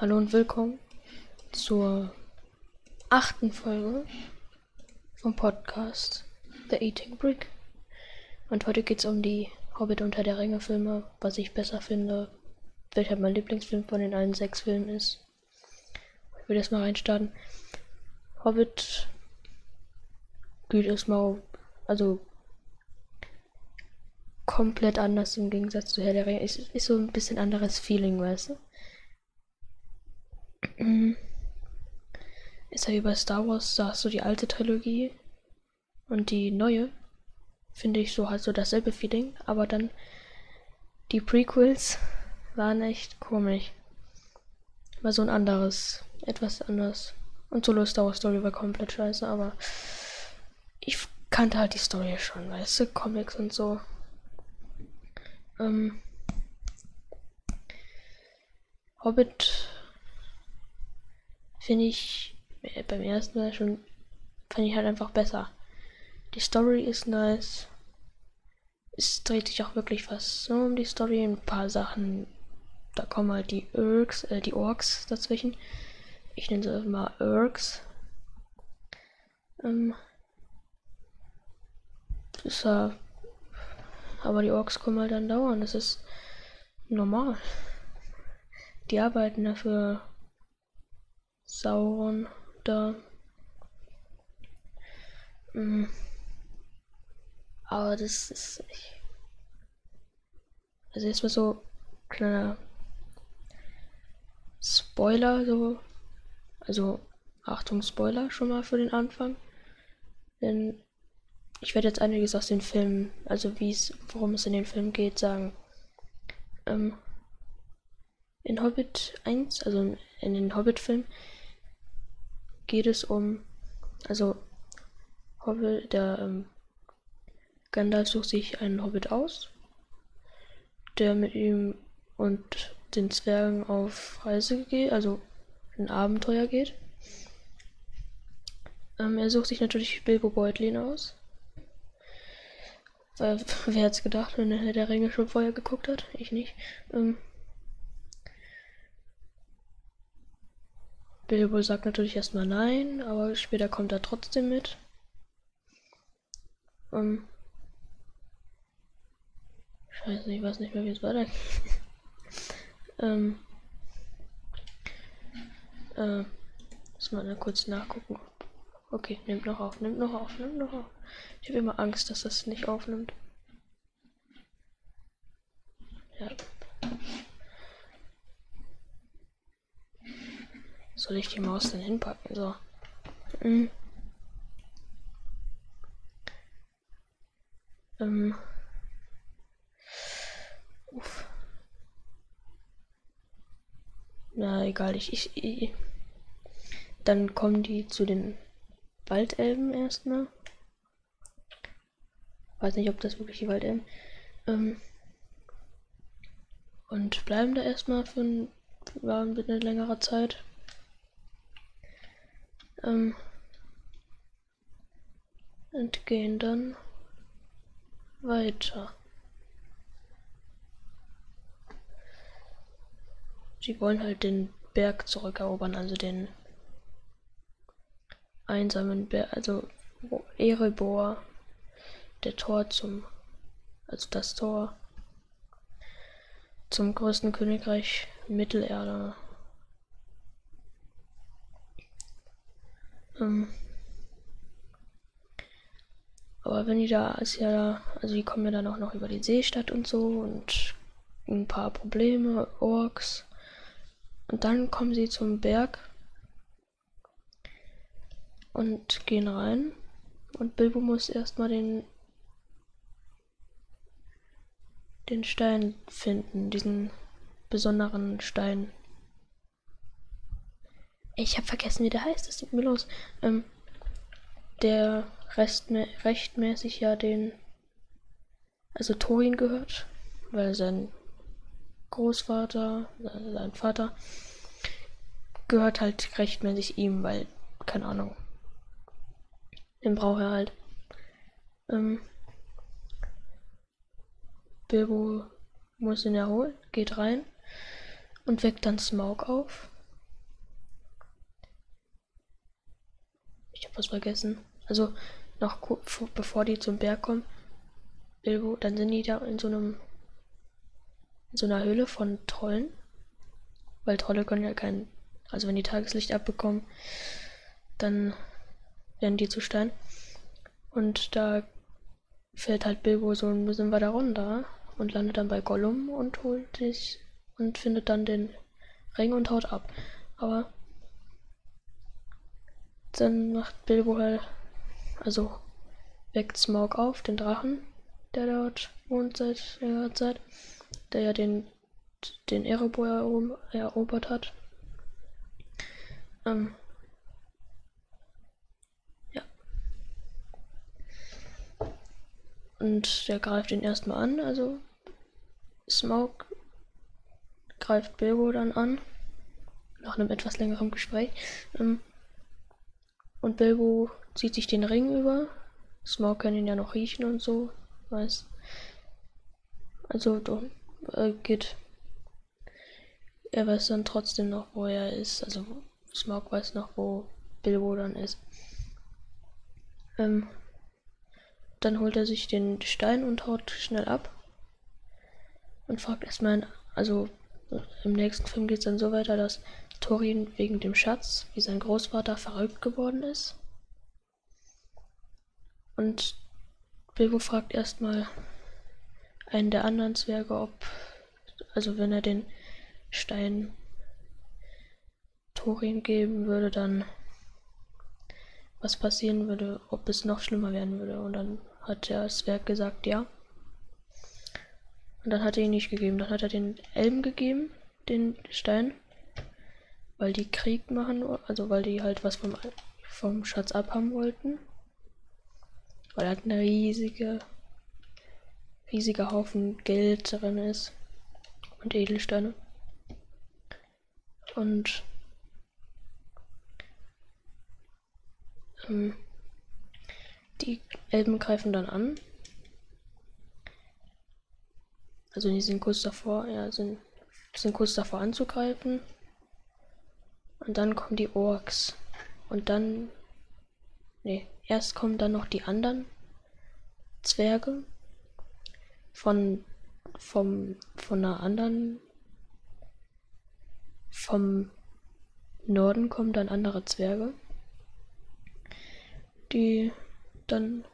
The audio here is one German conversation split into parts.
Hallo und willkommen zur achten Folge vom Podcast The Eating Brick. Und heute geht es um die Hobbit unter der Ringe Filme, was ich besser finde, welcher mein Lieblingsfilm von den allen sechs Filmen ist. Ich will jetzt mal reinstarten. Hobbit geht erstmal, also komplett anders im Gegensatz zu Herr der Ringe. Ist, ist so ein bisschen anderes Feeling, weißt du? Mhm. Ist ja wie bei Star Wars, da hast du die alte Trilogie und die neue. Finde ich so halt so dasselbe Feeling, aber dann die Prequels waren echt komisch. War so ein anderes, etwas anders. Und Solo Star Wars Story war komplett scheiße, aber ich kannte halt die Story schon, weißt du, Comics und so. Ähm, Hobbit finde ich äh, beim ersten Mal schon, fand ich halt einfach besser. Die Story ist nice. Es dreht sich auch wirklich fast so um die Story. Ein paar Sachen, da kommen halt die Urks, äh, die Orks dazwischen. Ich nenne sie mal Urks. Ähm, ist ja, aber die Orks kommen halt dann dauern. Das ist normal. Die arbeiten dafür Sauron da. Mhm. Aber das ist. Ich also erstmal so kleiner Spoiler, so. Also Achtung, Spoiler schon mal für den Anfang. Denn ich werde jetzt einiges aus den Filmen, also wie es, worum es in den Filmen geht, sagen. Ähm, in Hobbit 1, also in den Hobbit-Filmen, geht es um, also Hobbit, der ähm, Gandalf sucht sich einen Hobbit aus, der mit ihm und den Zwergen auf Reise geht, also ein Abenteuer geht. Ähm, er sucht sich natürlich Bilbo Beutlin aus. Äh, wer hätte es gedacht, wenn er der Ringe schon vorher geguckt hat? Ich nicht. Ähm, Bilbo sagt natürlich erstmal nein, aber später kommt er trotzdem mit. Ähm. Scheiße, ich weiß nicht mehr, wie es weitergeht. ähm. Äh. Muss mal kurz nachgucken. Okay, nimmt noch auf, nimmt noch auf, nimmt noch auf. Ich habe immer Angst, dass das nicht aufnimmt. Ja. Soll ich die Maus denn hinpacken? So. Mhm. Ähm. Uff. Na, egal, ich, ich, ich. Dann kommen die zu den Waldelben erstmal. Weiß nicht, ob das wirklich die Waldelben. Ähm. Und bleiben da erstmal für ein, war ein bisschen längerer Zeit ähm, und gehen dann weiter. Sie wollen halt den Berg zurückerobern, also den einsamen Berg, also Erebor, der Tor zum, also das Tor zum größten Königreich Mittelerde. Ähm, aber wenn die da ist ja, also die kommen ja dann auch noch über die Seestadt und so und ein paar Probleme, Orks. Und dann kommen sie zum Berg und gehen rein. Und Bilbo muss erstmal den den Stein finden, diesen besonderen Stein. Ich habe vergessen, wie der heißt. Das tut mir los. Ähm, der restmä rechtmäßig ja den. Also Thorin gehört, weil sein Großvater, sein Vater, gehört halt rechtmäßig ihm, weil, keine Ahnung. Den braucht er halt. Ähm, Bilbo muss ihn erholen, geht rein und weckt dann Smaug auf ich habe was vergessen. Also noch bevor die zum Berg kommen, Bilbo, dann sind die da in so einem in so einer Höhle von Trollen. Weil Trolle können ja kein, also wenn die Tageslicht abbekommen, dann werden die zu Stein. Und da fällt halt Bilbo so ein bisschen weiter runter und landet dann bei Gollum und holt sich und findet dann den Ring und haut ab. Aber dann macht Bilbo halt, also weckt Smaug auf, den Drachen, der dort wohnt seit längerer Zeit, der ja den, den Erebor erobert hat. Ähm, ja. Und der greift ihn erstmal an, also Smaug greift Bilbo dann an, nach einem etwas längeren Gespräch. Ähm, und Bilbo zieht sich den Ring über. Smaug kann ihn ja noch riechen und so, weiß. Also doch, äh, geht. Er weiß dann trotzdem noch, wo er ist. Also Smaug weiß noch, wo Bilbo dann ist. Ähm, dann holt er sich den Stein und haut schnell ab. Und fragt erstmal, also im nächsten Film geht es dann so weiter, dass Thorin wegen dem Schatz, wie sein Großvater, verrückt geworden ist. Und Bilbo fragt erstmal einen der anderen Zwerge, ob, also wenn er den Stein Thorin geben würde, dann was passieren würde, ob es noch schlimmer werden würde. Und dann hat der Zwerg gesagt, ja. Und dann hat er ihn nicht gegeben. Dann hat er den Elben gegeben, den Stein weil die Krieg machen, also weil die halt was vom, vom Schatz abhaben wollten. Weil halt eine riesige, riesiger Haufen Geld drin ist und Edelsteine. Und ähm, die Elben greifen dann an. Also die sind kurz davor, ja, sind, sind kurz davor anzugreifen. Und dann kommen die Orks. Und dann. Nee, erst kommen dann noch die anderen Zwerge. Von. Vom. Von einer anderen. Vom Norden kommen dann andere Zwerge. Die dann.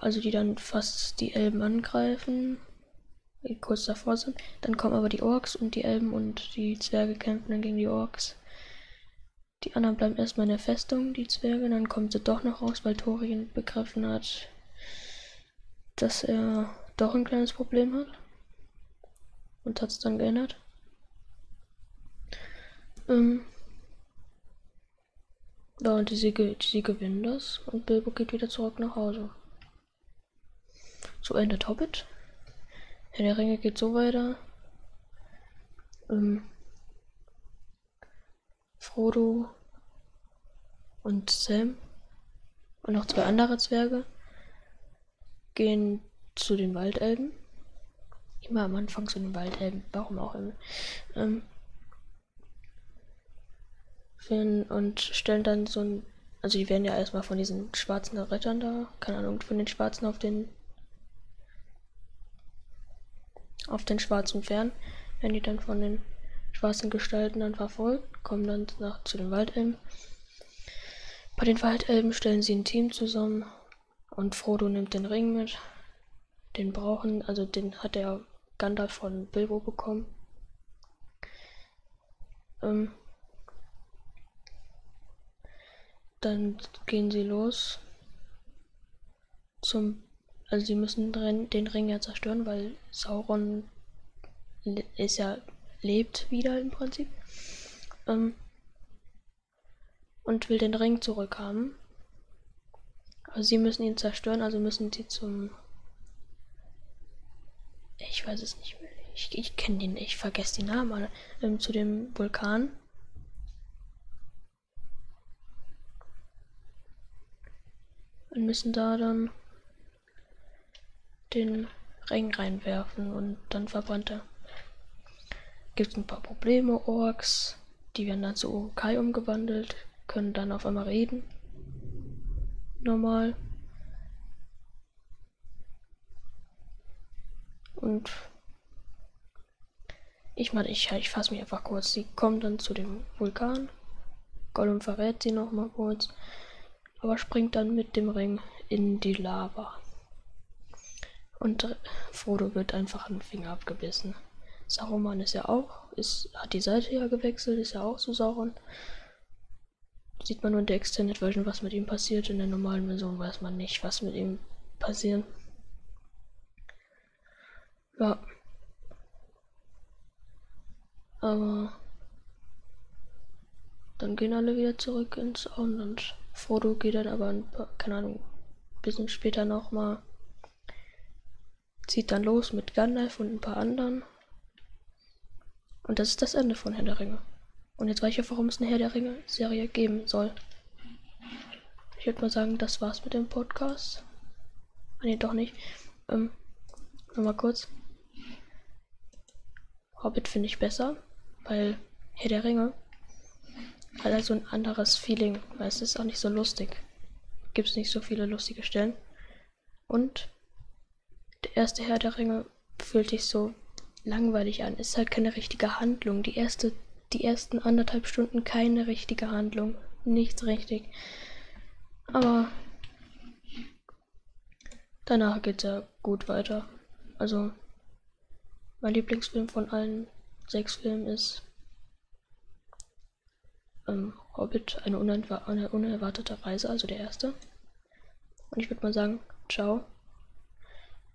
Also die dann fast die Elben angreifen kurz davor sind. Dann kommen aber die Orks und die Elben und die Zwerge kämpfen dann gegen die Orks. Die anderen bleiben erstmal in der Festung, die Zwerge. Dann kommen sie doch noch raus, weil Thorin begriffen hat, dass er doch ein kleines Problem hat. Und hat es dann geändert. Ähm ja, und sie, sie gewinnen das und Bilbo geht wieder zurück nach Hause. So endet Hobbit. Herr der Ringe geht so weiter. Ähm, Frodo und Sam und noch zwei andere Zwerge gehen zu den Waldelben. Immer am Anfang zu den Waldelben, warum auch immer. Ähm, und stellen dann so ein. Also, die werden ja erstmal von diesen schwarzen Rittern da, keine Ahnung, von den Schwarzen auf den auf den schwarzen Pferden werden die dann von den schwarzen Gestalten dann verfolgt, kommen dann nach, zu den Waldelben. Bei den Waldelben stellen sie ein Team zusammen und Frodo nimmt den Ring mit. Den brauchen, also den hat er Gandalf von Bilbo bekommen. Ähm, dann gehen sie los zum also sie müssen den Ring ja zerstören, weil Sauron ist ja lebt wieder im Prinzip. Ähm, und will den Ring zurückhaben. Also sie müssen ihn zerstören, also müssen sie zum. Ich weiß es nicht mehr. Ich, ich kenne den, ich vergesse die Namen alle. Ähm, zu dem Vulkan. Und müssen da dann den Ring reinwerfen und dann verbrennt er. Gibt ein paar Probleme, Orks, die werden dann zu Kai umgewandelt, können dann auf einmal reden. Normal. Und ich meine, ich, ich fasse mich einfach kurz. Sie kommen dann zu dem Vulkan. Gollum verrät sie noch mal kurz, aber springt dann mit dem Ring in die Lava. Und Frodo wird einfach einen Finger abgebissen. Saruman ist ja auch, ist, hat die Seite ja gewechselt, ist ja auch so Sauron. Sieht man nur in der Extended Version, was mit ihm passiert. In der normalen Version weiß man nicht, was mit ihm passiert. Ja. Aber dann gehen alle wieder zurück ins Auenland. Frodo geht dann aber ein paar, keine Ahnung, ein bisschen später nochmal, zieht dann los mit Gandalf und ein paar anderen. Und das ist das Ende von Herr der Ringe. Und jetzt weiß ich auch, warum es eine Herr der Ringe Serie geben soll. Ich würde mal sagen, das war's mit dem Podcast. Ah, nee, doch nicht. Ähm, nochmal kurz. Hobbit finde ich besser, weil Herr der Ringe hat also ein anderes Feeling, weil es ist auch nicht so lustig. Gibt es nicht so viele lustige Stellen. Und der erste Herr der Ringe fühlt sich so langweilig an. Ist halt keine richtige Handlung. Die erste, die ersten anderthalb Stunden keine richtige Handlung. Nichts richtig. Aber danach geht es ja gut weiter. Also mein Lieblingsfilm von allen sechs Filmen ist ähm, Hobbit, eine, eine unerwartete Reise, also der erste. Und ich würde mal sagen, ciao.